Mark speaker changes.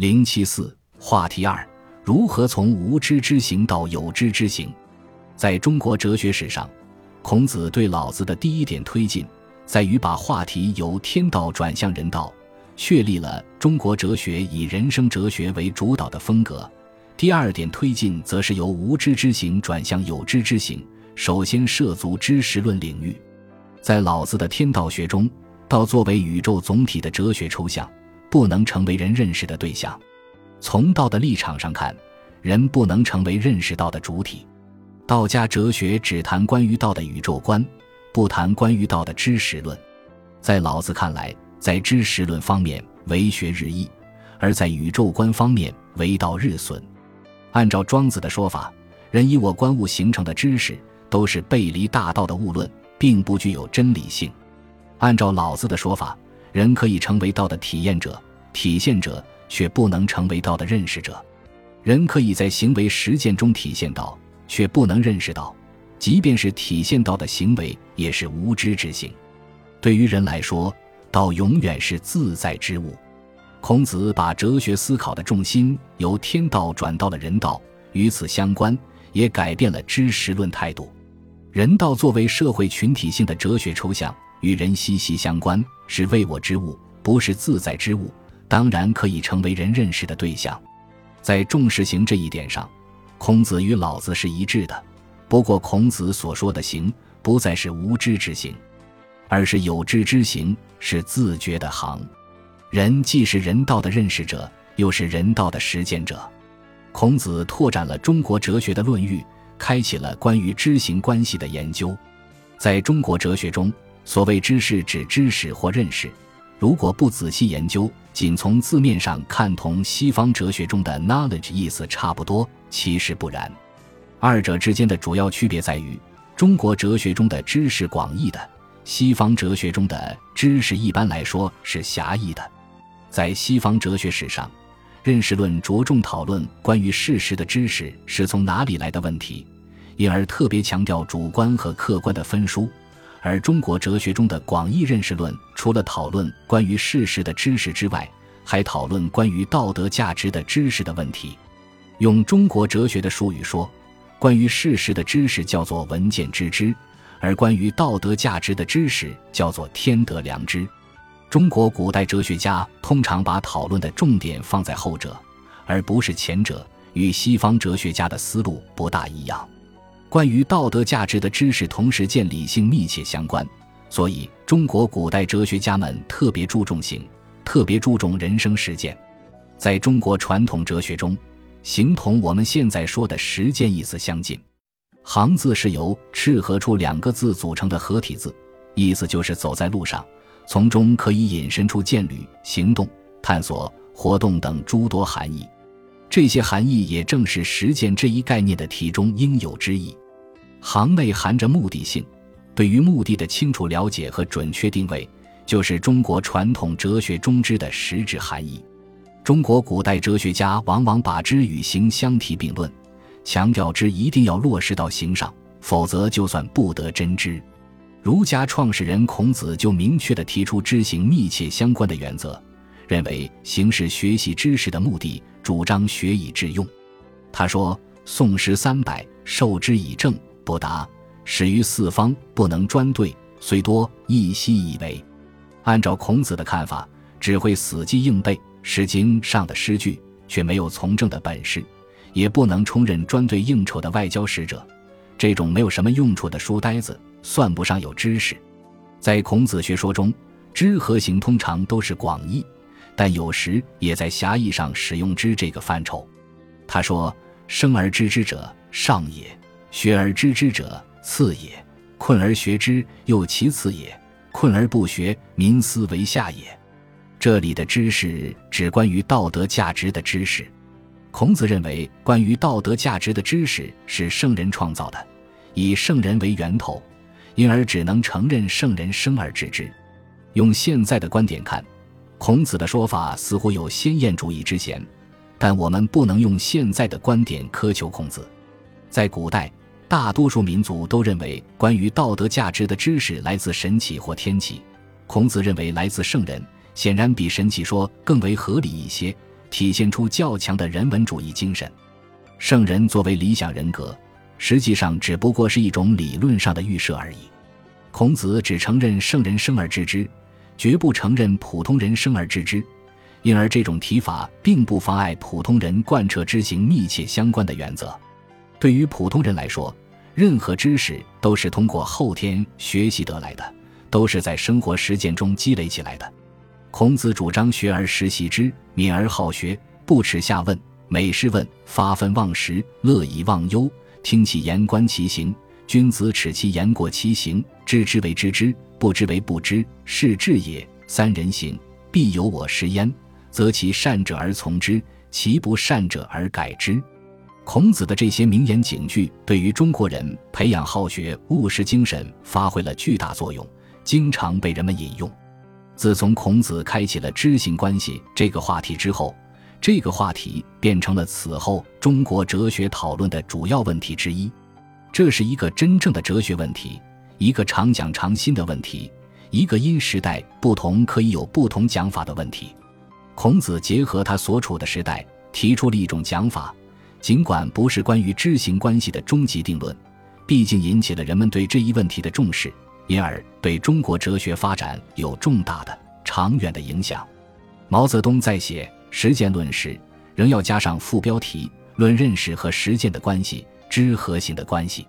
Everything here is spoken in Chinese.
Speaker 1: 零七四话题二：如何从无知之行到有知之行？在中国哲学史上，孔子对老子的第一点推进，在于把话题由天道转向人道，确立了中国哲学以人生哲学为主导的风格。第二点推进，则是由无知之行转向有知之行，首先涉足知识论领域。在老子的天道学中，道作为宇宙总体的哲学抽象。不能成为人认识的对象。从道的立场上看，人不能成为认识道的主体。道家哲学只谈关于道的宇宙观，不谈关于道的知识论。在老子看来，在知识论方面，为学日益；而在宇宙观方面，为道日损。按照庄子的说法，人以我观物形成的知识，都是背离大道的物论，并不具有真理性。按照老子的说法。人可以成为道的体验者、体现者，却不能成为道的认识者。人可以在行为实践中体现道，却不能认识道。即便是体现道的行为，也是无知之行。对于人来说，道永远是自在之物。孔子把哲学思考的重心由天道转到了人道，与此相关，也改变了知识论态度。人道作为社会群体性的哲学抽象。与人息息相关，是为我之物，不是自在之物，当然可以成为人认识的对象。在重视行这一点上，孔子与老子是一致的。不过，孔子所说的行，不再是无知之行，而是有知之行，是自觉的行。人既是人道的认识者，又是人道的实践者。孔子拓展了中国哲学的论域，开启了关于知行关系的研究。在中国哲学中，所谓知识，指知识或认识。如果不仔细研究，仅从字面上看，同西方哲学中的 knowledge 意思差不多，其实不然。二者之间的主要区别在于，中国哲学中的知识广义的，西方哲学中的知识一般来说是狭义的。在西方哲学史上，认识论着重讨论关于事实的知识是从哪里来的问题，因而特别强调主观和客观的分殊。而中国哲学中的广义认识论，除了讨论关于事实的知识之外，还讨论关于道德价值的知识的问题。用中国哲学的术语说，关于事实的知识叫做闻见知，而关于道德价值的知识叫做天德良知。中国古代哲学家通常把讨论的重点放在后者，而不是前者，与西方哲学家的思路不大一样。关于道德价值的知识，同时见理性密切相关，所以中国古代哲学家们特别注重行，特别注重人生实践。在中国传统哲学中，行同我们现在说的实践意思相近。行字是由赤合出两个字组成的合体字，意思就是走在路上，从中可以引申出见履、行动、探索、活动等诸多含义。这些含义也正是实践这一概念的题中应有之意。行内含着目的性，对于目的的清楚了解和准确定位，就是中国传统哲学中知的实质含义。中国古代哲学家往往把知与行相提并论，强调知一定要落实到行上，否则就算不得真知。儒家创始人孔子就明确地提出知行密切相关的原则。认为行是学习知识的目的，主张学以致用。他说：“宋诗三百，授之以政，不达；始于四方，不能专对，虽多，亦悉以为。”按照孔子的看法，只会死记硬背《诗经》上的诗句，却没有从政的本事，也不能充任专对应酬的外交使者，这种没有什么用处的书呆子，算不上有知识。在孔子学说中，知和行通常都是广义。但有时也在狭义上使用“知”这个范畴。他说：“生而知之者上也，学而知之者次也，困而学之又其次也，困而不学，民思为下也。”这里的知识指关于道德价值的知识。孔子认为，关于道德价值的知识是圣人创造的，以圣人为源头，因而只能承认圣人生而知之。用现在的观点看。孔子的说法似乎有先验主义之嫌，但我们不能用现在的观点苛求孔子。在古代，大多数民族都认为关于道德价值的知识来自神奇或天启，孔子认为来自圣人，显然比神奇说更为合理一些。体现出较强的人文主义精神。圣人作为理想人格，实际上只不过是一种理论上的预设而已。孔子只承认圣人生而知之，绝不承认普通人生而知之，因而这种提法并不妨碍普通人贯彻知行密切相关的原则。对于普通人来说，任何知识都是通过后天学习得来的，都是在生活实践中积累起来的。孔子主张学而时习之，敏而好学，不耻下问，每事问，发愤忘食，乐以忘忧，听其言，观其行。君子耻其言过其行，知之为知之，不知为不知，是智也。三人行，必有我师焉，则其善者而从之，其不善者而改之。孔子的这些名言警句，对于中国人培养好学务实精神发挥了巨大作用，经常被人们引用。自从孔子开启了知行关系这个话题之后，这个话题变成了此后中国哲学讨论的主要问题之一。这是一个真正的哲学问题，一个常讲常新的问题，一个因时代不同可以有不同讲法的问题。孔子结合他所处的时代，提出了一种讲法，尽管不是关于知行关系的终极定论，毕竟引起了人们对这一问题的重视，因而对中国哲学发展有重大的、长远的影响。毛泽东在写《实践论》时，仍要加上副标题：论认识和实践的关系。知和行的关系。